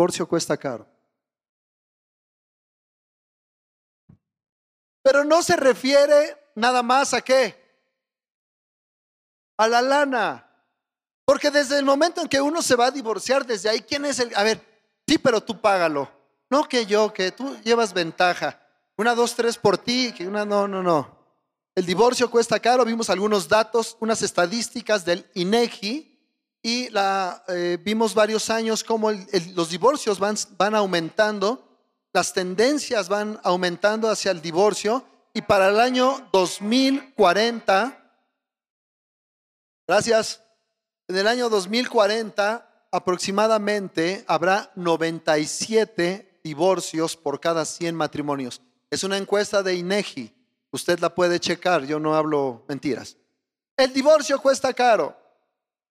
divorcio cuesta caro. Pero no se refiere nada más a qué? A la lana. Porque desde el momento en que uno se va a divorciar, desde ahí, ¿quién es el? A ver, sí, pero tú págalo. No que yo, que tú llevas ventaja. Una, dos, tres por ti, que una, no, no, no. El divorcio cuesta caro, vimos algunos datos, unas estadísticas del INEGI y eh, vimos varios años cómo los divorcios van, van aumentando, las tendencias van aumentando hacia el divorcio y para el año 2040, gracias, en el año 2040 aproximadamente habrá 97 divorcios por cada 100 matrimonios. Es una encuesta de INEGI. Usted la puede checar, yo no hablo mentiras. El divorcio cuesta caro.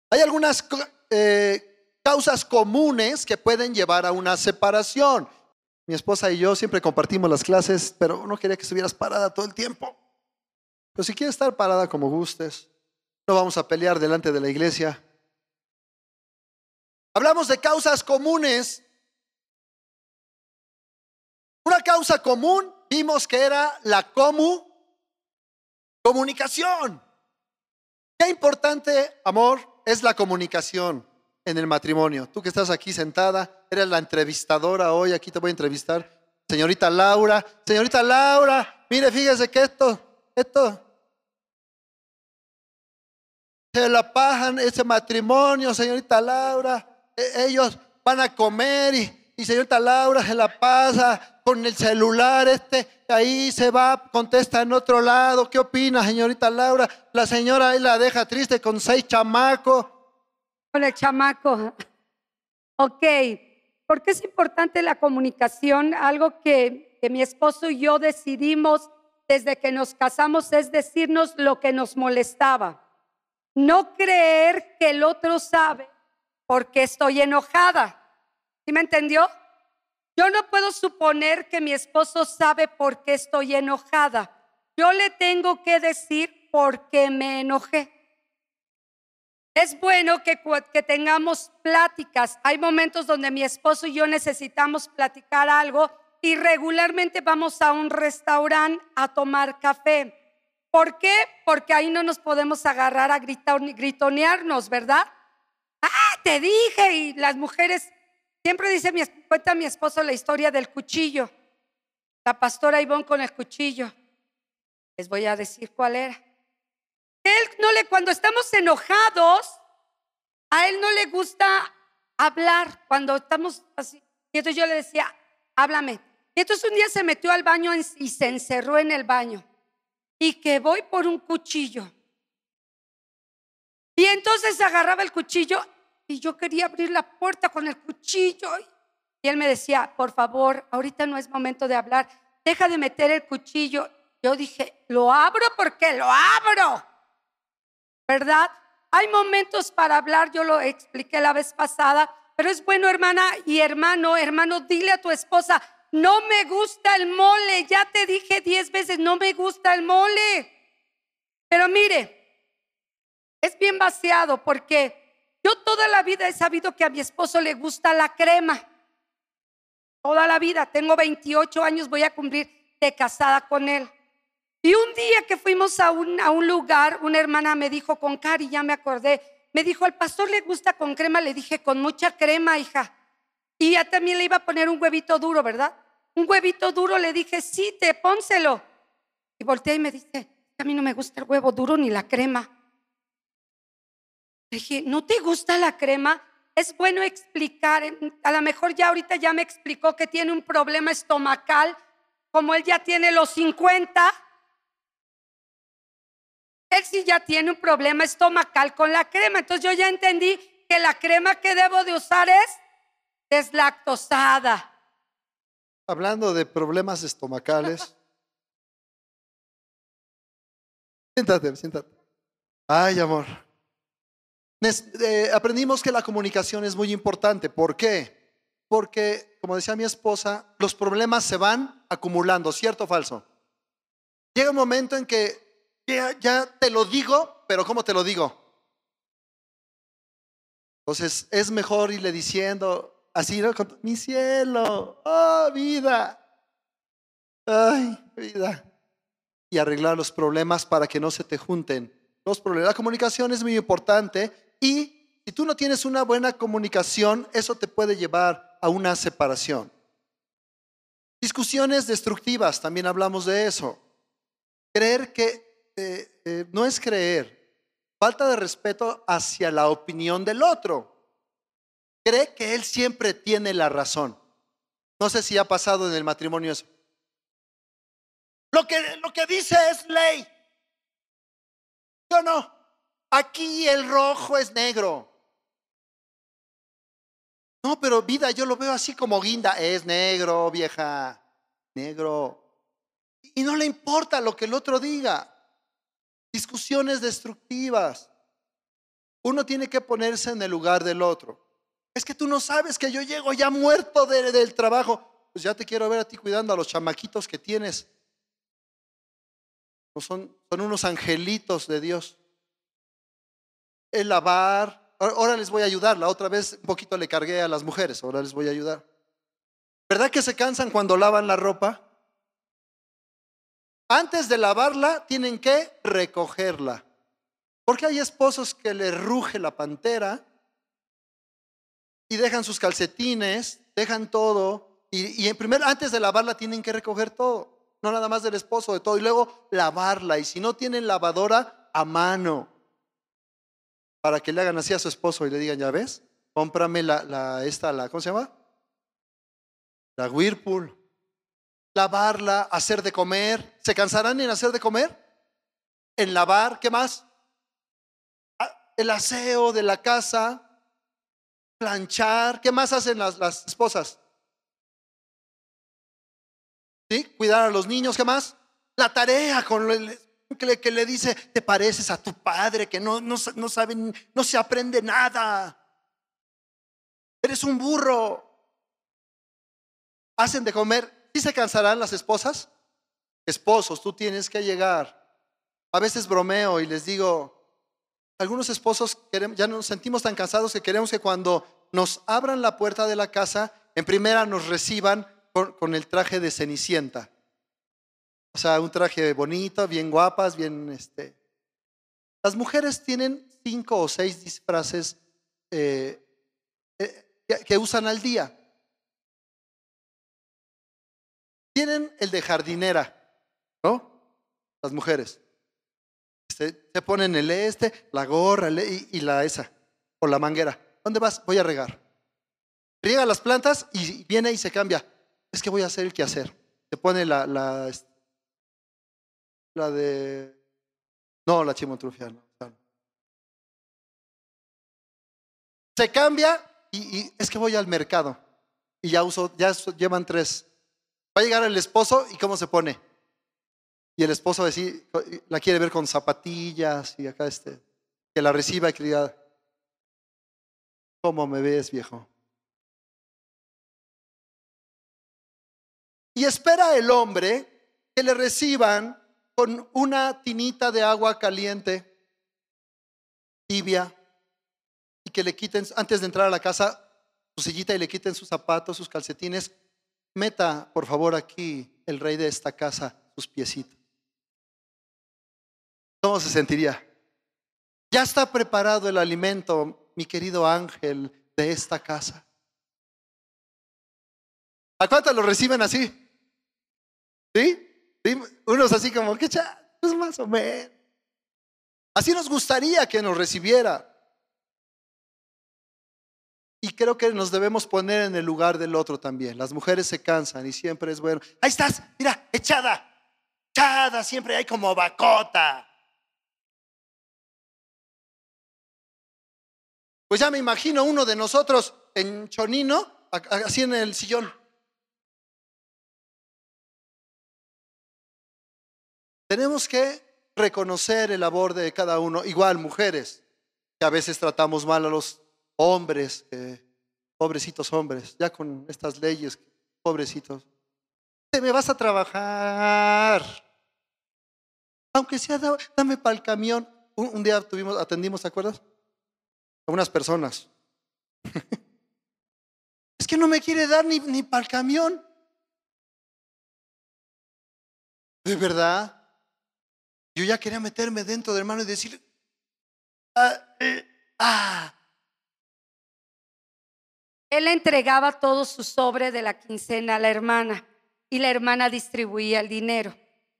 Hay algunas eh, causas comunes que pueden llevar a una separación. Mi esposa y yo siempre compartimos las clases, pero no quería que estuvieras parada todo el tiempo. Pero si quieres estar parada como gustes, no vamos a pelear delante de la iglesia. Hablamos de causas comunes. Una causa común vimos que era la comu, comunicación. Qué importante, amor, es la comunicación en el matrimonio. Tú que estás aquí sentada, eres la entrevistadora hoy, aquí te voy a entrevistar. Señorita Laura, señorita Laura, mire, fíjese que esto, esto, se la pajan ese matrimonio, señorita Laura. E, ellos van a comer y, y señorita Laura se la pasa con el celular este, ahí se va, contesta en otro lado. ¿Qué opina, señorita Laura? La señora ahí la deja triste con seis chamacos. Con el chamaco. Ok. ¿Por qué es importante la comunicación? Algo que, que mi esposo y yo decidimos desde que nos casamos es decirnos lo que nos molestaba. No creer que el otro sabe porque estoy enojada. ¿Sí me entendió? Yo no puedo suponer que mi esposo sabe por qué estoy enojada. Yo le tengo que decir por qué me enojé. Es bueno que, que, tengamos pláticas. Hay momentos donde mi esposo y yo necesitamos platicar algo y regularmente vamos a un restaurante a tomar café. ¿Por qué? Porque ahí no nos podemos agarrar a gritar, gritonearnos, ¿verdad? Ah, te dije, y las mujeres Siempre dice mi, cuenta mi esposo la historia del cuchillo. La pastora Ivonne con el cuchillo. Les voy a decir cuál era. Él no le, cuando estamos enojados, a él no le gusta hablar cuando estamos así. Y entonces yo le decía, háblame. Y entonces un día se metió al baño y se encerró en el baño. Y que voy por un cuchillo. Y entonces agarraba el cuchillo y yo quería abrir la puerta con el cuchillo. Y él me decía, por favor, ahorita no es momento de hablar, deja de meter el cuchillo. Yo dije, lo abro porque lo abro. ¿Verdad? Hay momentos para hablar, yo lo expliqué la vez pasada, pero es bueno, hermana y hermano, hermano, dile a tu esposa, no me gusta el mole, ya te dije diez veces, no me gusta el mole. Pero mire, es bien vaciado porque yo toda la vida he sabido que a mi esposo le gusta la crema. Toda la vida, tengo 28 años, voy a cumplir de casada con él. Y un día que fuimos a un, lugar, una hermana me dijo con Cari, ya me acordé, me dijo, al pastor le gusta con crema, le dije, con mucha crema, hija. Y ya también le iba a poner un huevito duro, ¿verdad? Un huevito duro, le dije, sí, te pónselo. Y volteé y me dice, a mí no me gusta el huevo duro ni la crema. Dije, ¿no te gusta la crema? Es bueno explicar, a lo mejor ya ahorita ya me explicó que tiene un problema estomacal, como él ya tiene los 50. Él sí ya tiene un problema estomacal con la crema. Entonces yo ya entendí que la crema que debo de usar es deslactosada. Hablando de problemas estomacales. siéntate, siéntate. Ay, amor. Eh, aprendimos que la comunicación es muy importante. ¿Por qué? Porque, como decía mi esposa, los problemas se van acumulando, ¿cierto o falso? Llega un momento en que ya, ya te lo digo, pero ¿cómo te lo digo? Entonces es mejor irle diciendo, Así, ¿no? Mi cielo, oh, vida. Ay, vida. Y arreglar los problemas para que no se te junten los problemas. La comunicación es muy importante y si tú no tienes una buena comunicación, eso te puede llevar a una separación. Discusiones destructivas, también hablamos de eso. Creer que eh, eh, no es creer, falta de respeto hacia la opinión del otro. Cree que él siempre tiene la razón. No sé si ha pasado en el matrimonio eso. Lo que, lo que dice es ley. Yo no. Aquí el rojo es negro. No, pero vida, yo lo veo así como guinda. Es negro, vieja. Negro. Y no le importa lo que el otro diga. Discusiones destructivas. Uno tiene que ponerse en el lugar del otro. Es que tú no sabes que yo llego ya muerto de- del trabajo. Pues ya te quiero ver a ti cuidando a los chamaquitos que tienes. Son, son unos angelitos de Dios. El lavar. Ahora les voy a ayudar. La otra vez un poquito le cargué a las mujeres. Ahora les voy a ayudar. ¿Verdad que se cansan cuando lavan la ropa? Antes de lavarla, tienen que recogerla. Porque hay esposos que le ruge la pantera y dejan sus calcetines, dejan todo. Y, y en primer, antes de lavarla, tienen que recoger todo. No nada más del esposo, de todo. Y luego lavarla. Y si no tienen lavadora, a mano. Para que le hagan así a su esposo y le digan, ya ves, cómprame la, la, esta, la, ¿cómo se llama? La Whirlpool. Lavarla, hacer de comer. ¿Se cansarán en hacer de comer? En lavar, ¿qué más? Ah, El aseo de la casa, planchar. ¿Qué más hacen las, las esposas? ¿Sí? Cuidar a los niños, ¿qué más? La tarea con el- que le, dice, te pareces a tu padre, que no, no, no saben, no se aprende nada. Eres un burro. Hacen de comer. ¿Sí se cansarán las esposas? Esposos, tú tienes que llegar. A veces bromeo y les digo, algunos esposos ya nos sentimos tan cansados que queremos que cuando nos abran la puerta de la casa, en primera nos reciban con el traje de Cenicienta. O sea, un traje bonito, bien guapas, bien este. Las mujeres tienen cinco o seis disfraces eh, eh, que, usan al día. Tienen el de jardinera, ¿no? Las mujeres. Este, se ponen el este, la gorra el- y, la esa, o la manguera. ¿Dónde vas? Voy a regar. Riega las plantas y viene y se cambia. Es que voy a hacer el quehacer. Se pone la, la, este, de... No, la chimotrufia. Se cambia y, es que voy al mercado. Y ya uso, ya llevan tres. Va a llegar el esposo y cómo se pone. Y el esposo decir, la quiere ver con zapatillas y acá este, que la reciba y que diga, ¿cómo me ves, viejo? Y espera el hombre que le reciban con una tinita de agua caliente, tibia, y que le quiten, antes de entrar a la casa, su sillita y le quiten sus zapatos, sus calcetines. Meta, por favor, aquí el rey de esta casa sus piecitos. ¿Cómo se sentiría? Ya está preparado el alimento, mi querido ángel de esta casa. ¿A cuántos lo reciben así? ¿Sí? Unos así como que ya, pues más o menos. Así nos gustaría que nos recibiera. Y creo que nos debemos poner en el lugar del otro también. Las mujeres se cansan y siempre es bueno. Ahí estás, mira, echada. Echada, siempre hay como bacota. Pues ya me imagino uno de nosotros en Chonino, así en el sillón. Tenemos que reconocer el labor de cada uno, igual mujeres, que a veces tratamos mal a los hombres, que- pobrecitos hombres, ya con estas leyes, pobrecitos. Te me vas a trabajar. Aunque sea, da- dame para el camión. Un, un día tuvimos, atendimos, ¿te acuerdas? A unas personas. es que no me quiere dar ni, ni para el camión. De verdad. Yo ya quería meterme dentro de hermano y decirle, ah, eh, ah. Él entregaba todo su sobre de la quincena a la hermana y la hermana distribuía el dinero.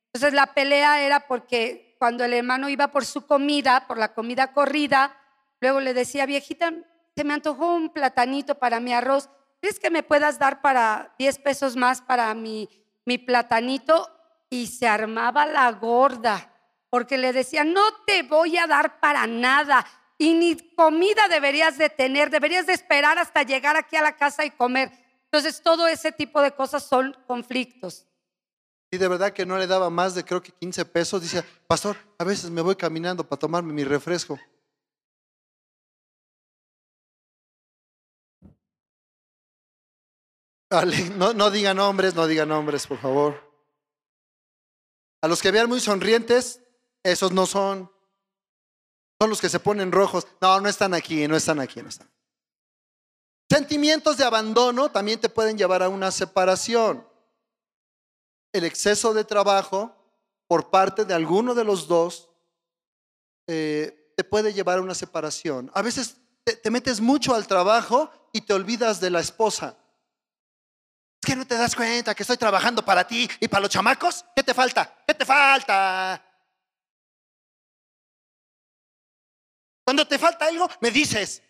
Entonces la pelea era porque cuando el hermano iba por su comida, por la comida corrida, luego le decía, viejita, se me antojó un platanito para mi arroz. ¿Crees que me puedas dar para 10 pesos más para mi, mi platanito? Y se armaba la gorda, porque le decía, no te voy a dar para nada. Y ni comida deberías de tener, deberías de esperar hasta llegar aquí a la casa y comer. Entonces, todo ese tipo de cosas son conflictos. Y de verdad que no le daba más de creo que 15 pesos. Dice, pastor, a veces me voy caminando para tomarme mi refresco. No, no digan nombres, no digan nombres, por favor. A los que vean muy sonrientes, esos no son. Son los que se ponen rojos. No, no están aquí, no están aquí, no están. Sentimientos de abandono también te pueden llevar a una separación. El exceso de trabajo por parte de alguno de los dos eh, te puede llevar a una separación. A veces te, te metes mucho al trabajo y te olvidas de la esposa. Es que no te das cuenta que estoy trabajando para ti y para los chamacos. ¿Qué te falta? ¿Qué te falta? Cuando te falta algo, me dices.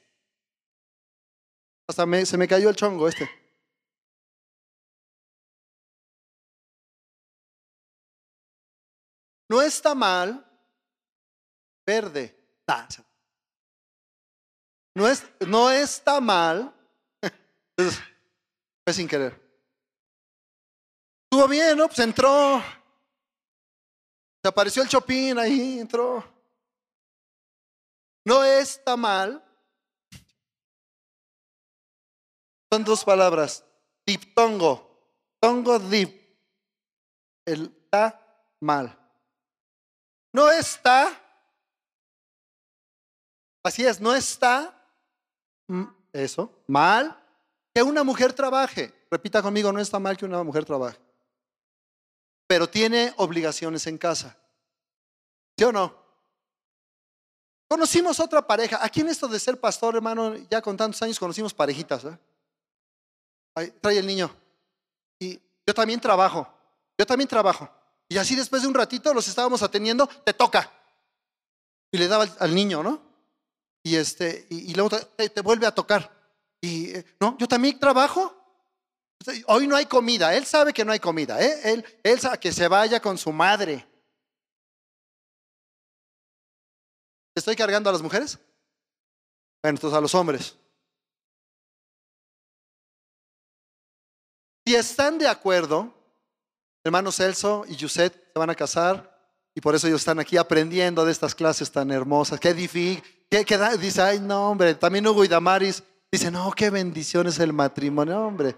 Hasta me- se me cayó el chongo este. No está mal verde. Se- No, es, no está mal. Fue sin querer. Estuvo bien, ¿no? Pues entró. Se apareció el Chopin ahí, entró. No está mal. Son dos palabras. Diptongo. Tongo dip. El ta mal. No está. Así es, no está. Eso, mal que una mujer trabaje. Repita conmigo, no está mal que una mujer trabaje. Pero tiene obligaciones en casa. ¿Sí o no? Conocimos otra pareja. Aquí en esto de ser pastor, hermano, ya con tantos años conocimos parejitas. ¿eh? Ahí, trae el niño. Y yo también trabajo. Yo también trabajo. Y así después de un ratito los estábamos atendiendo, te toca. Y le daba al, niño, ¿no? Y este, y, y luego te, te vuelve a tocar. Y eh, no, yo también trabajo. Hoy no hay comida. Él sabe que no hay comida. ¿eh? Él, él sabe que se vaya con su madre. ¿Estoy cargando a las mujeres? Bueno, entonces a los hombres. Si están de acuerdo, hermano Celso y Yuset se van a casar y por eso ellos están aquí aprendiendo de estas clases tan hermosas. Qué difícil. Qué, dice, ay, no, hombre. También Hugo y Damaris dice, no, qué bendición es el matrimonio, hombre.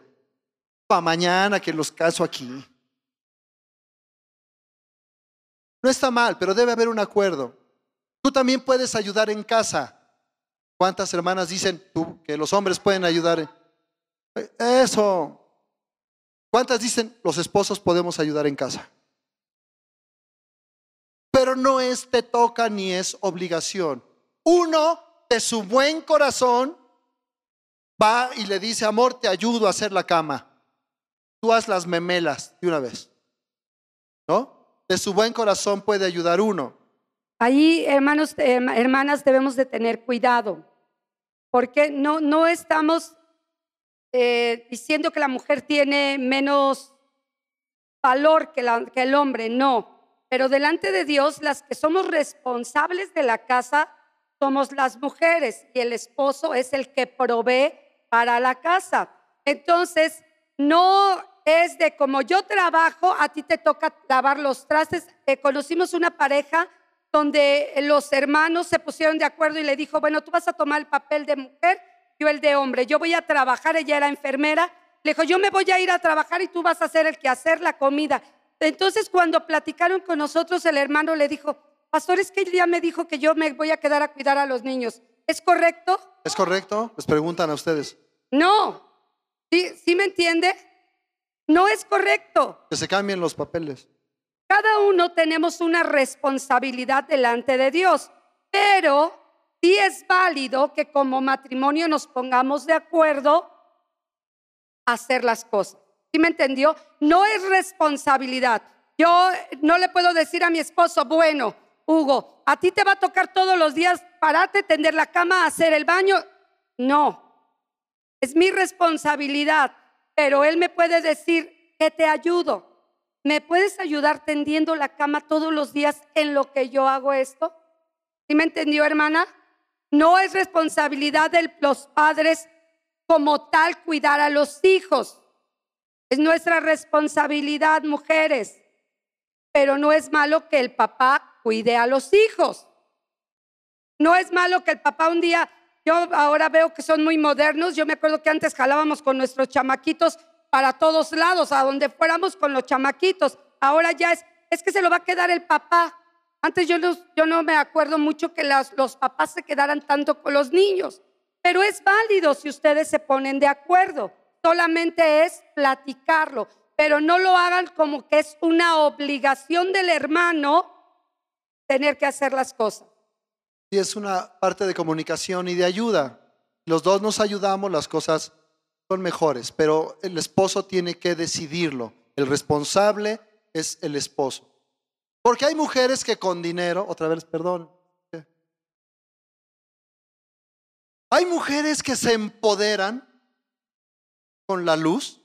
Para mañana que los caso aquí. No está mal, pero debe haber un acuerdo. Tú también puedes ayudar en casa. ¿Cuántas hermanas dicen tú que los hombres pueden ayudar? Eso. ¿Cuántas dicen los esposos podemos ayudar en casa? Pero no es te toca ni es obligación. Uno de su buen corazón va y le dice, amor, te ayudo a hacer la cama. Tú haz las memelas de una vez. ¿No? De su buen corazón puede ayudar uno. Ahí, hermanos, eh, hermanas, debemos de tener cuidado, porque no, no estamos eh, diciendo que la mujer tiene menos valor que, el hombre, no. Pero delante de Dios, las que somos responsables de la casa somos las mujeres y el esposo es el que provee para la casa. Entonces, no es de como yo trabajo, a ti te toca lavar los trastes. Eh, conocimos una pareja donde los hermanos se pusieron de acuerdo y le dijo, bueno, tú vas a tomar el papel de mujer, yo el de hombre, yo voy a trabajar, ella era enfermera, le dijo, yo me voy a ir a trabajar y tú vas a hacer el que hacer la comida. Entonces cuando platicaron con nosotros, el hermano le dijo, pastor, es que ya me dijo que yo me voy a quedar a cuidar a los niños. ¿Es correcto? ¿Es correcto? Les preguntan a ustedes. No. ¿Sí, ¿Sí me entiende? No es correcto. Que se cambien los papeles. Cada uno tenemos una responsabilidad delante de Dios, pero sí es válido que como matrimonio nos pongamos de acuerdo a hacer las cosas. ¿Sí me entendió? No es responsabilidad. Yo no le puedo decir a mi esposo, bueno, Hugo, a ti te va a tocar todos los días pararte, tender la cama, hacer el baño. No, es mi responsabilidad, pero él me puede decir que te ayudo. ¿Me puedes ayudar tendiendo la cama todos los días en lo que yo hago esto? ¿Sí me entendió, hermana? No es responsabilidad de los padres como tal cuidar a los hijos. Es nuestra responsabilidad, mujeres. Pero no es malo que el papá cuide a los hijos. No es malo que el papá un día, yo ahora veo que son muy modernos, yo me acuerdo que antes jalábamos con nuestros chamaquitos para todos lados, a donde fuéramos con los chamaquitos. Ahora ya es, es que se lo va a quedar el papá. Antes yo, yo no me acuerdo mucho que los papás se quedaran tanto con los niños, pero es válido si ustedes se ponen de acuerdo. Solamente es platicarlo, pero no lo hagan como que es una obligación del hermano tener que hacer las cosas. Y es una parte de comunicación y de ayuda. Los dos nos ayudamos, las cosas son mejores, pero el esposo tiene que decidirlo. El responsable es el esposo. Porque hay mujeres que con dinero, otra vez, perdón, hay mujeres que se empoderan con la luz,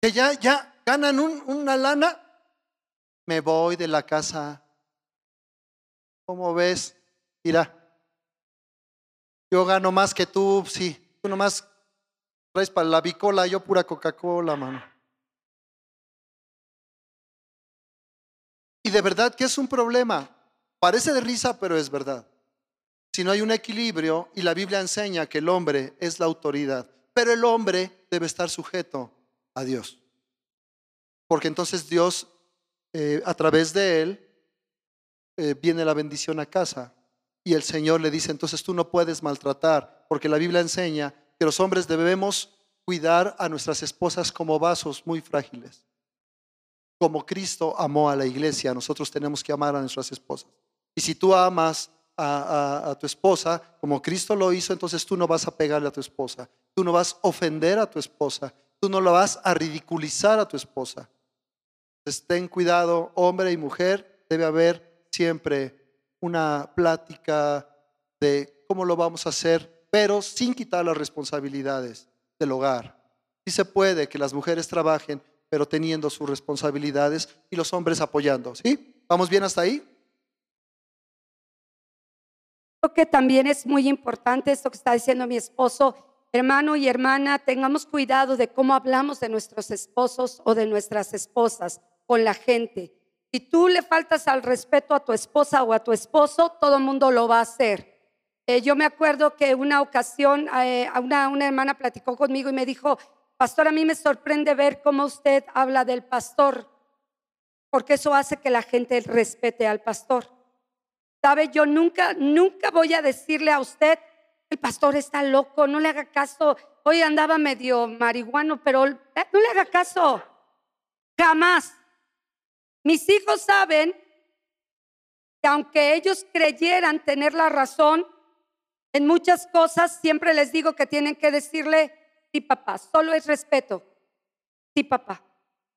que ya, ya ganan una lana, me voy de la casa. ¿Cómo ves? Mira, yo gano más que tú, sí. Tú nomás traes para la bicola, yo pura Coca-Cola, mano. Y de verdad que es un problema. Parece de risa, pero es verdad. Si no hay un equilibrio y la Biblia enseña que el hombre es la autoridad, pero el hombre debe estar sujeto a Dios. Porque entonces Dios, eh, a través de él, eh, viene la bendición a casa. Y el Señor le dice, entonces tú no puedes maltratar, porque la Biblia enseña que los hombres debemos cuidar a nuestras esposas como vasos muy frágiles. Como Cristo amó a la iglesia, nosotros tenemos que amar a nuestras esposas. Y si tú amas a, tu esposa como Cristo lo hizo, entonces tú no vas a pegarle a tu esposa, tú no vas a ofender a tu esposa, tú no la vas a ridiculizar a tu esposa. Entonces ten cuidado, hombre y mujer, debe haber siempre una plática de cómo lo vamos a hacer, pero sin quitar las responsabilidades del hogar. Sí se puede que las mujeres trabajen, pero teniendo sus responsabilidades y los hombres apoyando. ¿Sí? ¿Vamos bien hasta ahí? Creo que también es muy importante esto que está diciendo mi esposo. Hermano y hermana, tengamos cuidado de cómo hablamos de nuestros esposos o de nuestras esposas con la gente. Si tú le faltas al respeto a tu esposa o a tu esposo, todo el mundo lo va a hacer. Eh, yo me acuerdo que una ocasión eh, una, hermana platicó conmigo y me dijo, pastor, a mí me sorprende ver cómo usted habla del pastor, porque eso hace que la gente respete al pastor. Sabe, yo nunca, nunca voy a decirle a usted, el pastor está loco, no le haga caso. Hoy andaba medio marihuano, pero eh, no le haga caso. Jamás. Mis hijos saben que aunque ellos creyeran tener la razón en muchas cosas, siempre les digo que tienen que decirle, sí papá, solo es respeto. Sí papá.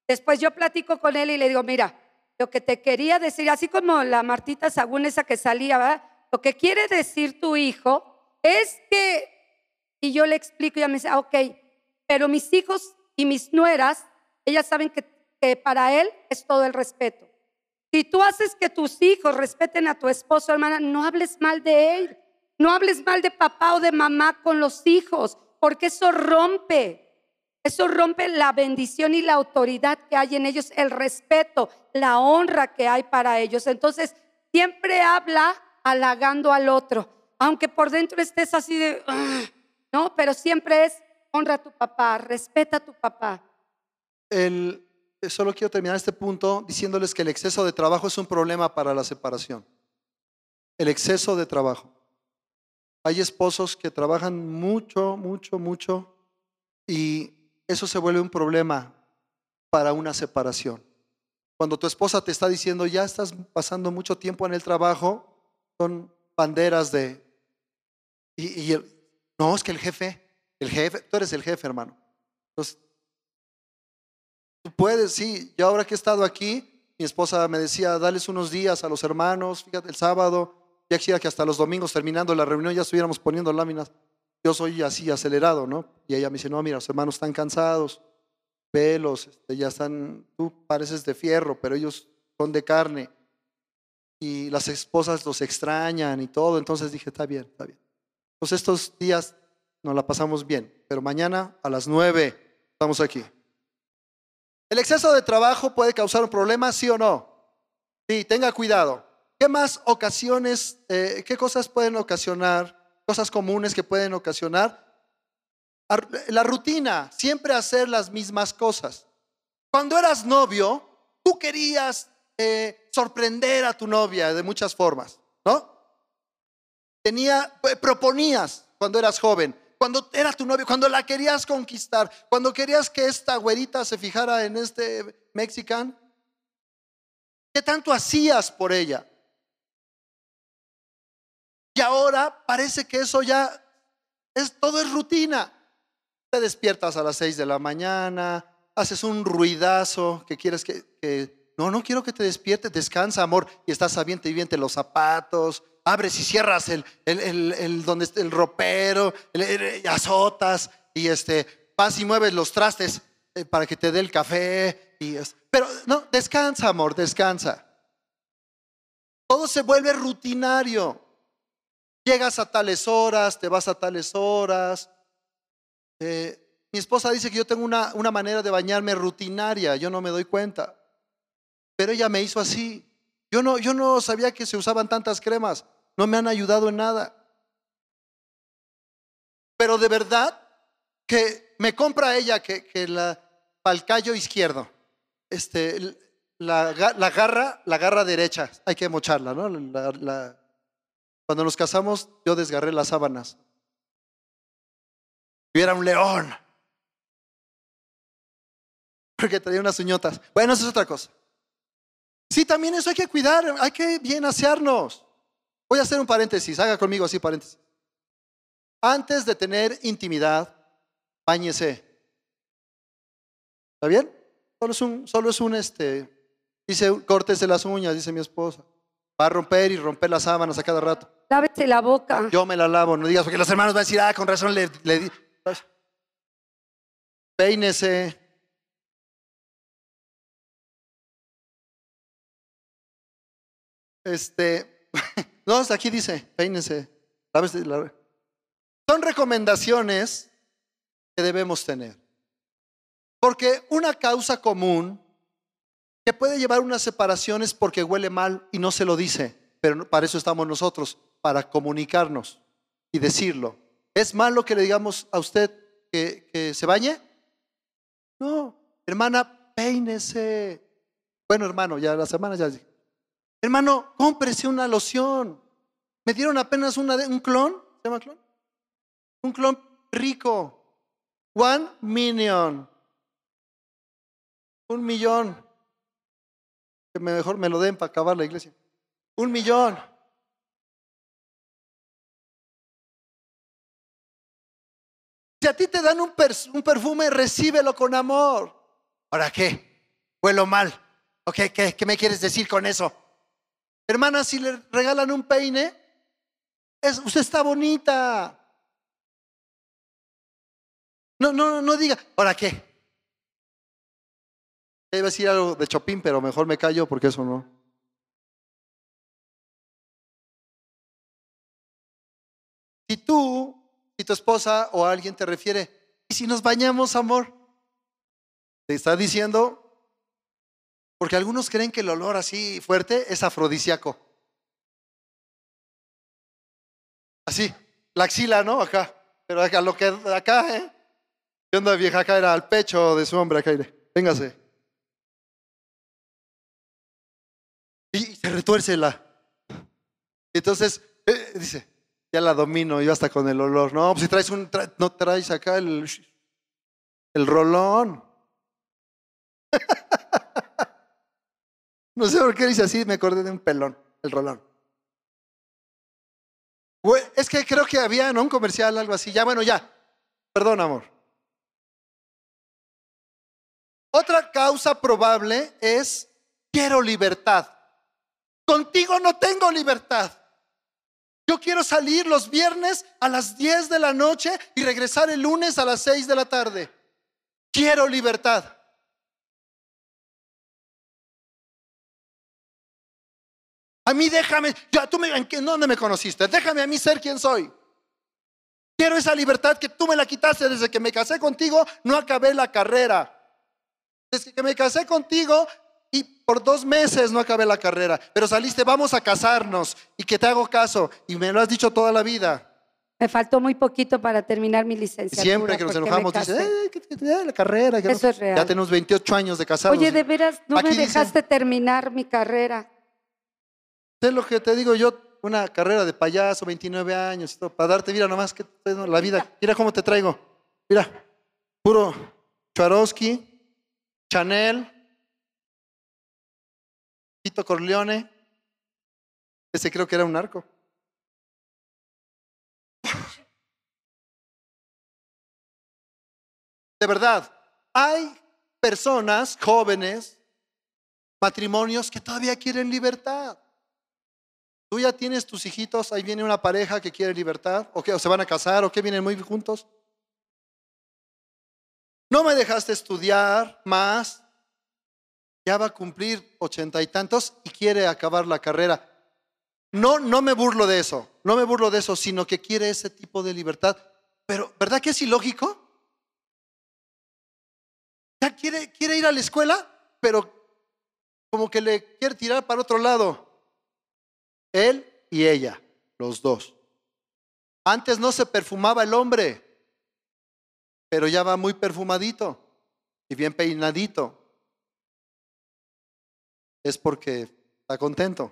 Después yo platico con él y le digo, mira, lo que te quería decir, así como la Martita Sagún esa que salía, lo que quiere decir tu hijo es que, y yo le explico y ella me dice, ah, ok, pero mis hijos y mis nueras, ellas saben que que para Él es todo el respeto. Si tú haces que tus hijos respeten a tu esposo, hermana, no hables mal de Él. No hables mal de papá o de mamá con los hijos, porque eso rompe. Eso rompe la bendición y la autoridad que hay en ellos, el respeto, la honra que hay para ellos. Entonces, siempre habla halagando al otro, aunque por dentro estés así de, no, pero siempre es honra a tu papá, respeta a tu papá. El, solo quiero terminar este punto diciéndoles que el exceso de trabajo es un problema para la separación. El exceso de trabajo. Hay esposos que trabajan mucho, mucho, mucho y eso se vuelve un problema para una separación. Cuando tu esposa te está diciendo, ya estás pasando mucho tiempo en el trabajo, son banderas de... Y, no, es que el jefe, el jefe, tú eres el jefe, hermano. Entonces, tú puedes, sí, yo ahora que he estado aquí, mi esposa me decía, dales unos días a los hermanos, fíjate, el sábado, ya quisiera que hasta los domingos terminando la reunión ya estuviéramos poniendo láminas. Yo soy así acelerado, ¿no? Y ella me dice, no, mira, los hermanos están cansados, pelos, este, ya están, tú pareces de fierro, pero ellos son de carne. Y las esposas los extrañan y todo. Entonces dije, está bien, está bien. Pues estos días nos la pasamos bien, pero mañana a las nueve estamos aquí. ¿El exceso de trabajo puede causar un problema, sí o no? Sí, tenga cuidado. ¿Qué más ocasiones, eh, qué cosas pueden ocasionar, cosas comunes que pueden ocasionar? La rutina, siempre hacer las mismas cosas. Cuando eras novio, tú querías eh, sorprender a tu novia de muchas formas, ¿no? Tenía, eh, proponías cuando eras joven, cuando era tu novio, cuando la querías conquistar, cuando querías que esta güerita se fijara en este mexican, ¿qué tanto hacías por ella? Y ahora parece que eso ya es todo es rutina. Te despiertas a las seis de la mañana, haces un ruidazo que quieres que, no, no quiero que te despiertes, descansa, amor, y estás aviente y viente los zapatos, abres y cierras el, el, el, donde el ropero, azotas y este, vas y mueves los trastes eh, para que te dé el café. Y pero no, descansa, amor, descansa. Todo se vuelve rutinario. Llegas a tales horas, te vas a tales horas. Eh, mi esposa dice que yo tengo una, una manera de bañarme rutinaria, yo no me doy cuenta. Pero ella me hizo así. Yo no, yo no sabía que se usaban tantas cremas, no me han ayudado en nada. Pero de verdad que me compra ella que, que la, callo izquierdo, este, la, la, garra, la garra derecha, hay que mocharla, ¿no? Cuando nos casamos, yo desgarré las sábanas. Yo era un león. Porque traía unas uñotas. Bueno, eso es otra cosa. Sí, también eso hay que cuidar, hay que bien asearnos. Voy a hacer un paréntesis, haga conmigo así paréntesis. Antes de tener intimidad, bañese. ¿Está bien? Solo es un, solo es un este, dice, de las uñas, dice mi esposa. Va a romper y romper las sábanas a cada rato. Lávese la boca. Yo me la lavo, no digas, porque los hermanos van a decir, ah, con razón le, le Peínese. Este, no, aquí dice, peínese. Son recomendaciones que debemos tener. Porque una causa común que puede llevar unas separaciones porque huele mal y no se lo dice, pero para eso estamos nosotros, para comunicarnos y decirlo. ¿Es malo que le digamos a usted que, se bañe? No, hermana, peínese. Bueno, hermano, ya las semanas ya Hermano, cómprese una loción. Me dieron apenas una de, un clon, ¿se llama clon? Un clon rico. One million. Un millón. Que mejor me lo den para acabar la iglesia. Un millón. Si a ti te dan un, perfume, recíbelo con amor. ¿Ahora qué? Huelo mal. ¿qué, ¿Qué me quieres decir con eso? Hermana, si le regalan un peine, es, usted está bonita. No, no, no diga, ¿ahora qué? Iba a decir algo de Chopin, pero mejor me callo porque eso no. Si tú si tu esposa o alguien te refiere, ¿y si nos bañamos, amor? Te está diciendo, porque algunos creen que el olor así fuerte es afrodisíaco. Así, la axila, ¿no? Acá. Pero acá, lo que acá, ¿eh? ¿Qué onda, vieja? Acá era al pecho de su hombre, acá. Véngase. Y se retuerce la. Entonces, eh, dice, Ya la domino, yo hasta con el olor. No, pues si traes un, no traes acá el, el rolón. no sé por qué dice así, me acordé de un pelón, el rolón. Es que creo que había, ¿no? Un comercial, algo así. Ya, bueno, ya. Perdón, amor. Otra causa probable es quiero libertad. Contigo no tengo libertad. Yo quiero salir los viernes a las 10 de la noche y regresar el lunes a las 6 de la tarde. Quiero libertad. A mí déjame, ya tú me, ¿en qué- dónde me conociste? Déjame a mí ser quien soy. Quiero esa libertad que tú me la quitaste desde que me casé contigo, no acabé la carrera. Desde que me casé contigo y por dos meses no acabé la carrera, pero saliste, vamos a casarnos y que te hago caso y me lo has dicho toda la vida. Me faltó muy poquito para terminar mi licenciatura. Siempre que nos enojamos, dices, "Eh, que- que- que- la carrera. que no". Eso es real. Ya tenemos 28 años de casados. Oye, de veras, no Aquí me dice- dejaste terminar mi carrera. Es lo que te digo yo, una carrera de payaso, 29 años, todo, para darte, mira nomás que la vida, mira cómo te traigo. Mira, puro Swarovski, Chanel, Tito Corleone, ese creo que era un narco. De verdad, hay personas jóvenes, matrimonios que todavía quieren libertad. Tú ya tienes tus hijitos, ahí viene una pareja que quiere libertad, o que o se van a casar, o que vienen muy juntos. No me dejaste estudiar más. Ya va a cumplir ochenta y tantos y quiere acabar la carrera. No, no me burlo de eso, no me burlo de eso, sino que quiere ese tipo de libertad. Pero, ¿verdad que es ilógico? Ya quiere, quiere ir a la escuela, pero como que le quiere tirar para otro lado. Él y ella, los dos. Antes no se perfumaba el hombre, pero ya va muy perfumadito y bien peinadito. Es porque está contento.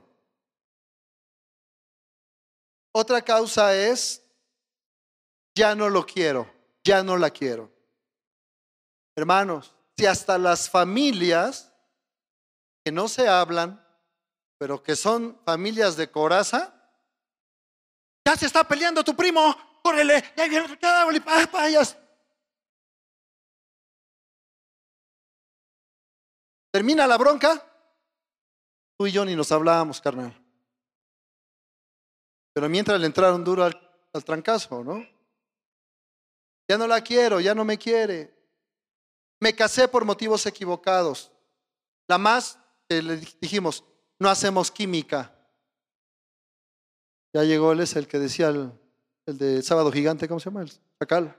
Otra causa es, ya no lo quiero, ya no la quiero. Hermanos, si hasta las familias que no se hablan, pero que son familias de coraza, ya se está peleando tu primo, córrele, ya viene otro, payas. Termina la bronca, tú y yo ni nos hablábamos, carnal. Pero mientras le entraron duro al, al trancazo, ¿no? Ya no la quiero, ya no me quiere. Me casé por motivos equivocados. La más, le dijimos, no hacemos química. Ya llegó, él es el que decía el, el de Sábado Gigante, ¿cómo se llama? El Chacal.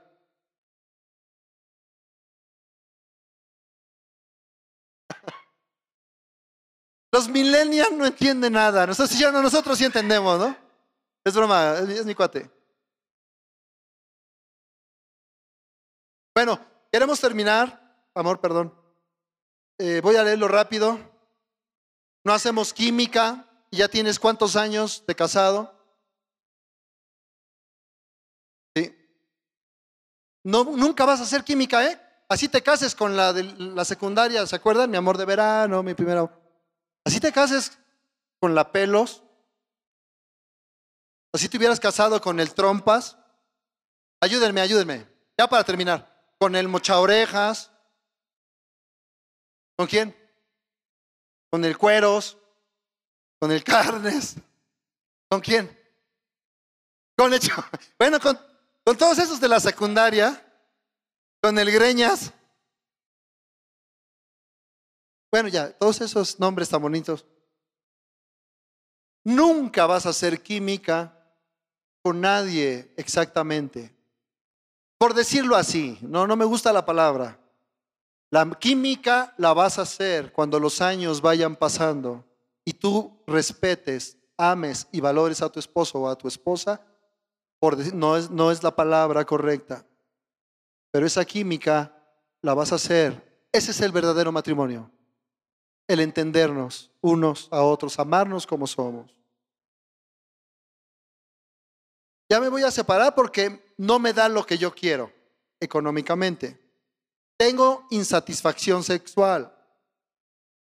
Los millennials no entienden nada. Nosotros, ya no, nosotros sí entendemos, ¿no? Es broma, es, es mi cuate. Bueno, queremos terminar. Amor, perdón. Eh, voy a leerlo rápido. No hacemos química. ¿Ya tienes cuántos años de casado? Sí. No, nunca vas a hacer química, ¿eh? Así te cases con la de la secundaria, ¿se acuerdan? Mi amor de verano, mi primera. Así te cases con la pelos. Así te hubieras casado con el trompas. Ayúdenme, ayúdenme. Ya para terminar. Con el mocha orejas. ¿Con quién? Con el cueros. Con el carnes. ¿Con quién? Con el cho- Bueno, con, con todos esos de la secundaria. Con el greñas. Bueno, ya, todos esos nombres tan bonitos. Nunca vas a hacer química con nadie exactamente. Por decirlo así, no, no me gusta la palabra. La química la vas a hacer cuando los años vayan pasando y tú respetes, ames y valores a tu esposo o a tu esposa. No, es, no es la palabra correcta, pero esa química la vas a hacer. Ese es el verdadero matrimonio el entendernos unos a otros, amarnos como somos. ya me voy a separar porque no me da lo que yo quiero económicamente. Tengo insatisfacción sexual.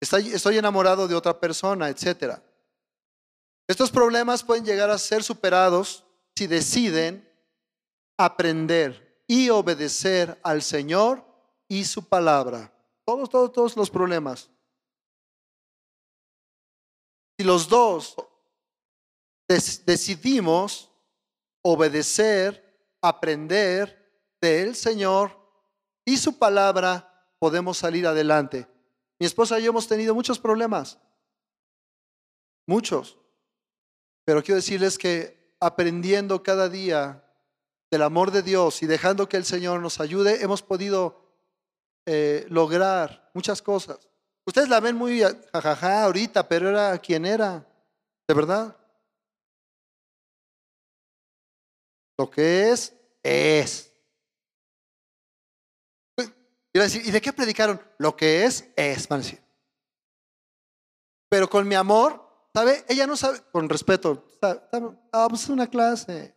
Estoy, enamorado de otra persona, etc. Estos problemas pueden llegar a ser superados si deciden aprender y obedecer al Señor y su palabra. Todos, todos, todos los problemas. Si los dos decidimos obedecer, aprender del Señor y su palabra, podemos salir adelante. Mi esposa y yo hemos tenido muchos problemas, muchos, pero quiero decirles que aprendiendo cada día del amor de Dios y dejando que el Señor nos ayude, hemos podido eh, lograr muchas cosas. Ustedes la ven muy jajaja ahorita, pero era quien era, de verdad. Lo que es, es. Y, decir, ¿y de qué predicaron? Lo que es, es, van a decir. Pero con mi amor, ¿sabe? Ella no sabe, con respeto, vamos a una clase.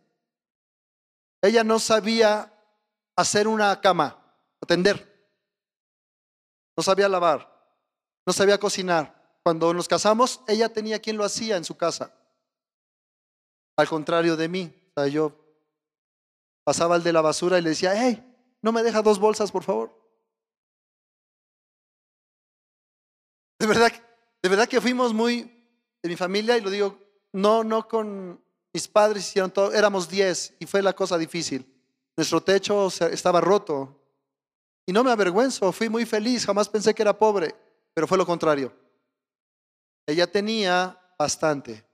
Ella no sabía hacer una cama, atender. No sabía lavar, no sabía cocinar. Cuando nos casamos, ella tenía quien lo hacía en su casa. Al contrario de mí, o sea, yo pasaba el de la basura y le decía, hey, no me deja dos bolsas, por favor. De verdad, de verdad que fuimos muy, de mi familia, y lo digo, no, no con mis padres hicieron todo, éramos diez y fue la cosa difícil. Nuestro techo estaba roto y no me avergüenzo, fui muy feliz, jamás pensé que era pobre, pero fue lo contrario. Ella tenía bastante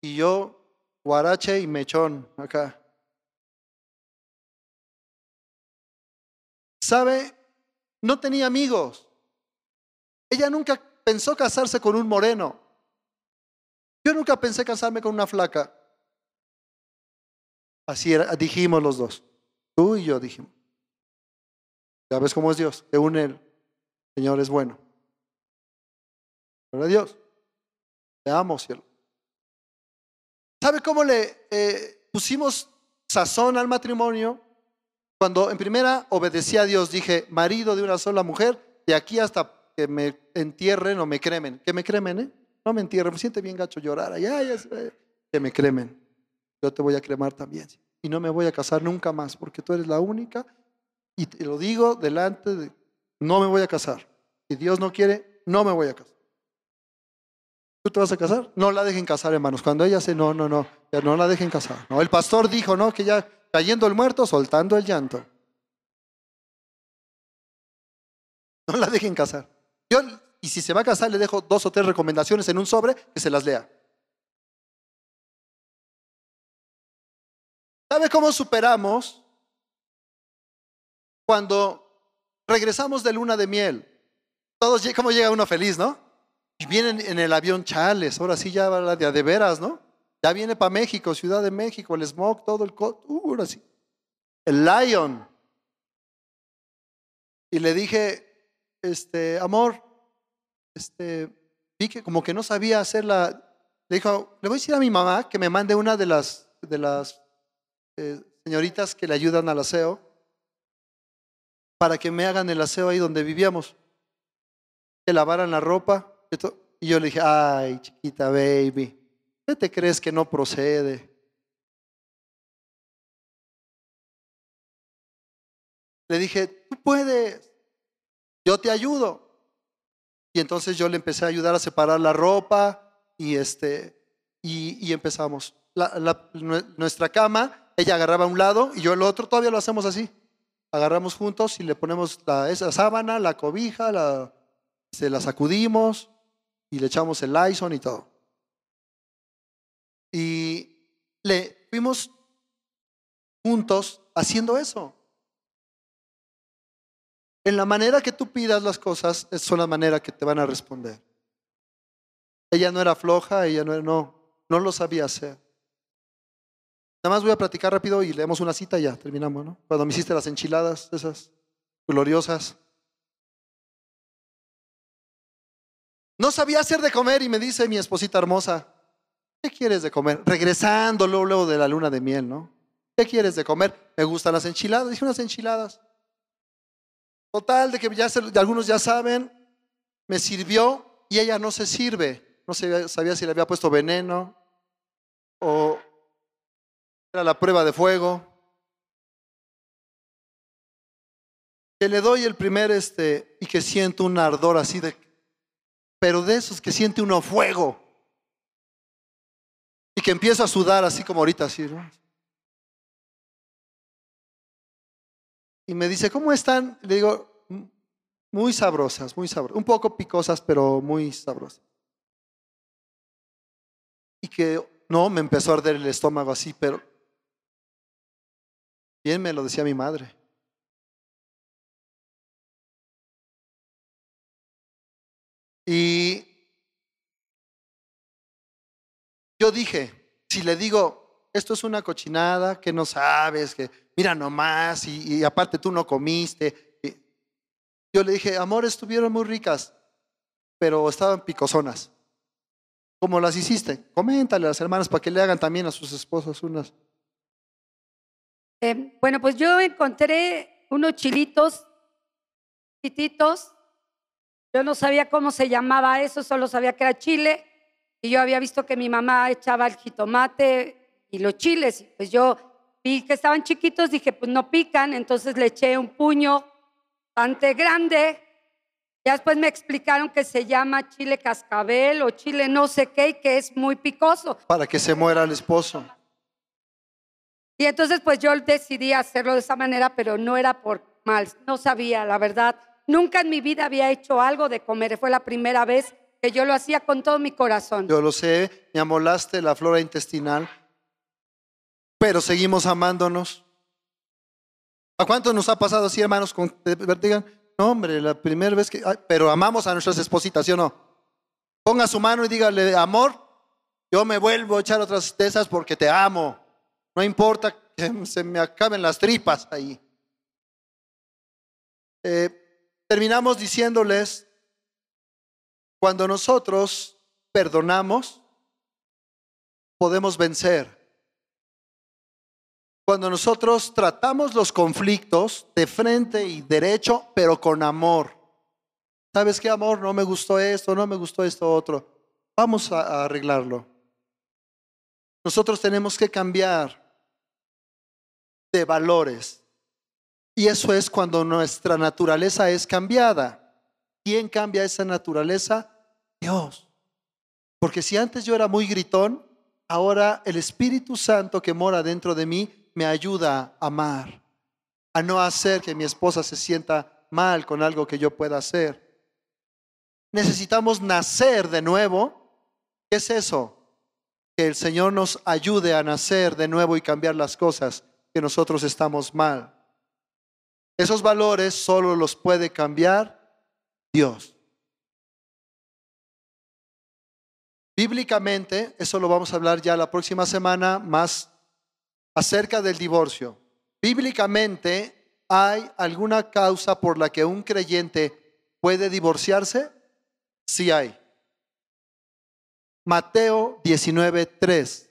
y yo guarache y mechón acá. ¿Sabe? No tenía amigos. Ella nunca pensó casarse con un moreno. Yo nunca pensé casarme con una flaca. Así era, dijimos los dos. Tú y yo dijimos. Ya ves cómo es Dios, que une el Señor es bueno. ¿Verdad Dios? Te amo, cielo. ¿Sabe cómo le eh, pusimos sazón al matrimonio? Cuando en primera obedecí a Dios, dije, marido de una sola mujer, de aquí hasta que me entierren o me cremen. Que me cremen, ¿eh? No me entierren, me siente bien gacho llorar. Allá, que me cremen. Yo te voy a cremar también. Y no me voy a casar nunca más, porque tú eres la única. Y te lo digo delante de, no me voy a casar. Si Dios no quiere, no me voy a casar. ¿Tú te vas a casar? No la dejen casar, hermanos. Cuando ella se, no, no, no, ya no la dejen casar. No, el pastor dijo, no, que ya cayendo el muerto, soltando el llanto. No la dejen casar. Y si se va a casar, le dejo dos o tres recomendaciones en un sobre que se las lea. ¿Sabe cómo superamos cuando regresamos de luna de miel? Todos, ¿cómo llega uno feliz, no? Y vienen en el avión Chales, ahora sí ya va de, de veras, ¿no? Ya viene para México, Ciudad de México, el smog, todo el... Uh, ahora sí. El Lion. Y le dije, este, amor, este, vi que como que no sabía hacerla. Le dijo, le voy a decir a mi mamá que me mande una de las, de las eh, señoritas que le ayudan al aseo para que me hagan el aseo ahí donde vivíamos. Que lavaran la ropa. Y yo le dije, ay, chiquita baby, ¿qué te crees que no procede? Le dije, tú puedes, yo te ayudo. Y entonces yo le empecé a ayudar a separar la ropa y, este, y, empezamos. nuestra cama, ella agarraba un lado y yo el otro, todavía lo hacemos así. Agarramos juntos y le ponemos esa sábana, la cobija, la, se la sacudimos y le echamos el Lyson y todo. Y le fuimos juntos haciendo eso. En la manera que tú pidas las cosas es la manera que te van a responder. Ella no era floja, ella no era, no, no lo sabía hacer. Nada más voy a platicar rápido y leemos una cita y ya terminamos, ¿no? Cuando me hiciste las enchiladas, esas gloriosas. No sabía hacer de comer y me dice mi esposita hermosa, ¿qué quieres de comer? Regresando luego, luego de la luna de miel, ¿no? ¿Qué quieres de comer? Me gustan las enchiladas. Dije unas enchiladas. Total, de que ya de algunos ya saben, me sirvió y ella no se sirve. No sabía, si le había puesto veneno o era la prueba de fuego. Que le doy el primer este y que siento un ardor así de, pero de esos que siente uno fuego y que empieza a sudar así como ahorita así, ¿no? Y me dice, ¿cómo están? Le digo, "Mm, muy sabrosas, muy sabrosas, un poco picosas, pero muy sabrosas. Y que no, me empezó a arder el estómago así, pero bien me lo decía mi madre. Y yo dije, si le digo, esto es una cochinada, que no sabes, que mira nomás, y, aparte tú no comiste. yo le dije, amor, estuvieron muy ricas, pero estaban picosonas. ¿Cómo las hiciste? Coméntale a las hermanas para que le hagan también a sus esposos unas. Eh, bueno, pues yo encontré unos chilitos chiquititos. Yo no sabía cómo se llamaba eso, solo sabía que era chile. Y yo había visto que mi mamá echaba el jitomate y los chiles. Pues yo vi que estaban chiquitos, dije, pues no pican. Entonces le eché un puño bastante grande. Ya después me explicaron que se llama chile cascabel o chile no sé qué y que es muy picoso. Para que se muera el esposo. Y entonces pues yo decidí hacerlo de esa manera, pero no era por mal, no sabía, la verdad. Nunca en mi vida había hecho algo de comer, fue la primera vez que yo lo hacía con todo mi corazón. Yo lo sé, me amolaste la flora intestinal, pero seguimos amándonos. ¿A cuántos nos ha pasado así, hermanos? Con, digan, no, hombre, la primera vez que. pero amamos a nuestras espositas, ¿sí o no? Ponga su mano y dígale, amor, yo me vuelvo a echar otras de porque te amo. No importa que se me acaben las tripas ahí. Eh, terminamos diciéndoles, cuando nosotros perdonamos, podemos vencer. Cuando nosotros tratamos los conflictos de frente y derecho, pero con amor. ¿Sabes qué, amor? No me gustó esto, no me gustó esto otro. Vamos a, arreglarlo. Nosotros tenemos que cambiar de valores. Y eso es cuando nuestra naturaleza es cambiada. ¿Quién cambia esa naturaleza? Dios. Porque si antes yo era muy gritón, ahora el Espíritu Santo que mora dentro de mí me ayuda a amar, a no hacer que mi esposa se sienta mal con algo que yo pueda hacer. Necesitamos nacer de nuevo. ¿Qué es eso? Que el Señor nos ayude a nacer de nuevo y cambiar las cosas que nosotros estamos mal. Esos valores solo los puede cambiar Dios. Bíblicamente, eso lo vamos a hablar ya la próxima semana más acerca del divorcio. Bíblicamente, ¿hay alguna causa por la que un creyente puede divorciarse? Sí hay. Mateo 19:3.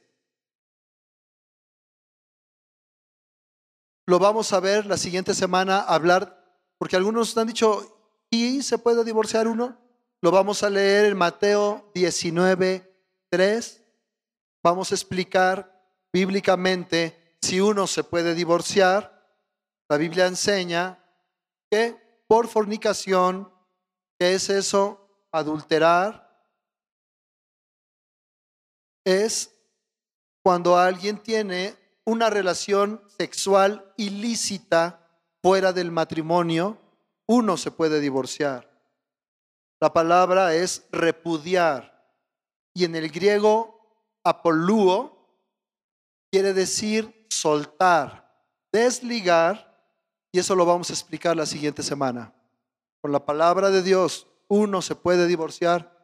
Lo vamos a ver la siguiente semana, hablar, porque algunos han dicho, ¿y se puede divorciar uno? Lo vamos a leer en Mateo 19:3. Vamos a explicar bíblicamente si uno se puede divorciar. La Biblia enseña que por fornicación, ¿qué es eso? Adulterar. Es cuando alguien tiene una relación sexual ilícita fuera del matrimonio, uno se puede divorciar. La palabra es repudiar. Y en el griego, apolúo, quiere decir soltar, desligar, y eso lo vamos a explicar la siguiente semana. Con la palabra de Dios, ¿uno se puede divorciar?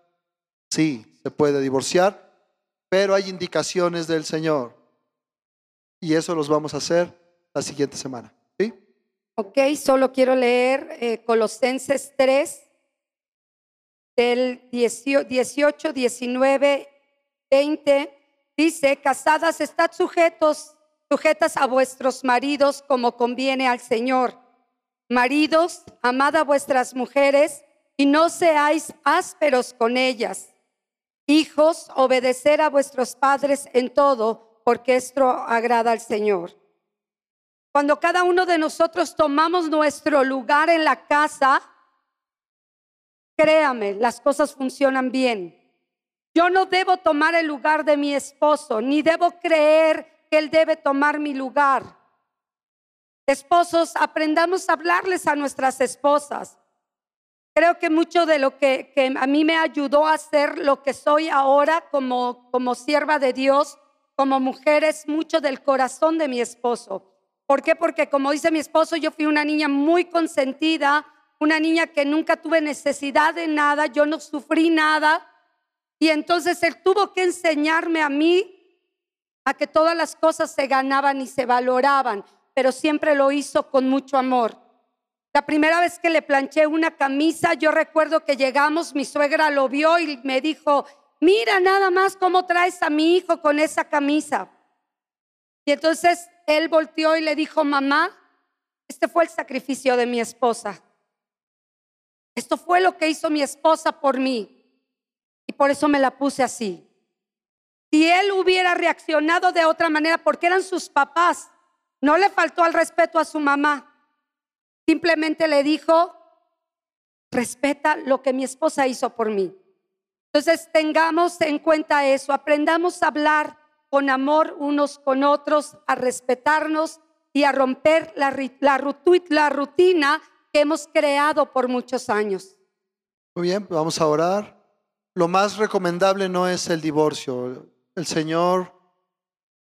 Sí, se puede divorciar, pero hay indicaciones del Señor. Y eso los vamos a hacer la siguiente semana. ¿Sí? Ok, solo quiero leer eh, Colosenses 3, del 18, 19, 20. Dice, casadas, estad sujetos, sujetas a vuestros maridos como conviene al Señor. Maridos, amad a vuestras mujeres y no seáis ásperos con ellas. Hijos, obedecer a vuestros padres en todo, porque esto agrada al Señor. Cuando cada uno de nosotros tomamos nuestro lugar en la casa, créame, las cosas funcionan bien. Yo no debo tomar el lugar de mi esposo, ni debo creer que él debe tomar mi lugar. Esposos, aprendamos a hablarles a nuestras esposas. Creo que mucho de lo que, a mí me ayudó a ser lo que soy ahora como, como sierva de Dios, como mujer, es mucho del corazón de mi esposo. ¿Por qué? Porque como dice mi esposo, yo fui una niña muy consentida, una niña que nunca tuve necesidad de nada, yo no sufrí nada. Y entonces él tuvo que enseñarme a mí a que todas las cosas se ganaban y se valoraban, pero siempre lo hizo con mucho amor. La primera vez que le planché una camisa, yo recuerdo que llegamos, mi suegra lo vio y me dijo, mira nada más cómo traes a mi hijo con esa camisa. Y entonces él volteó y le dijo, mamá, este fue el sacrificio de mi esposa. Esto fue lo que hizo mi esposa por mí. Por eso me la puse así. Si él hubiera reaccionado de otra manera, porque eran sus papás, no le faltó al respeto a su mamá. Simplemente le dijo, respeta lo que mi esposa hizo por mí. Entonces tengamos en cuenta eso, aprendamos a hablar con amor unos con otros, a respetarnos y a romper la, rutina que hemos creado por muchos años. Muy bien, vamos a orar. Lo más recomendable no es el divorcio. El Señor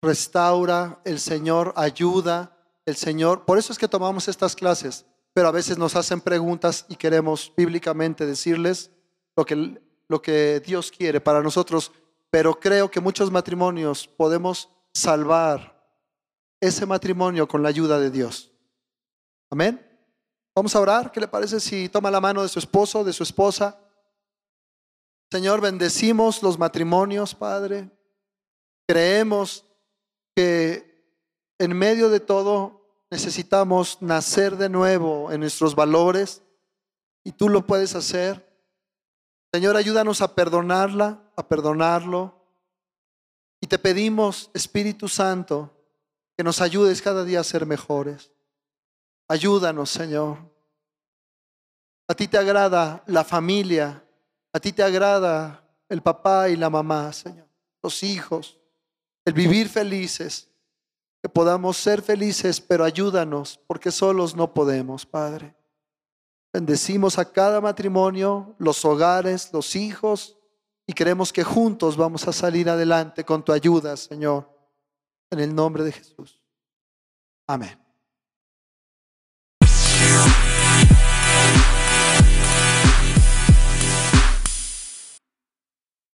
restaura, el Señor ayuda, el Señor. Por eso es que tomamos estas clases pero a veces nos hacen preguntas y queremos bíblicamente decirles lo que, lo que Dios quiere para nosotros, pero creo que muchos matrimonios podemos salvar ese matrimonio con la ayuda de Dios. Amén. Vamos a orar. ¿Qué le parece si toma la mano de su esposo, de su esposa? Señor, bendecimos los matrimonios, Padre. Creemos que en medio de todo necesitamos nacer de nuevo en nuestros valores y tú lo puedes hacer. Señor, ayúdanos a perdonarla, a perdonarlo. Y te pedimos, Espíritu Santo, que nos ayudes cada día a ser mejores. Ayúdanos, Señor. A ti te agrada la familia, a ti te agrada el papá y la mamá, Señor, los hijos, el vivir felices que podamos ser felices, pero ayúdanos, porque solos no podemos, Padre. Bendecimos a cada matrimonio, los hogares, los hijos, y creemos que juntos vamos a salir adelante con tu ayuda, Señor, en el nombre de Jesús. Amén.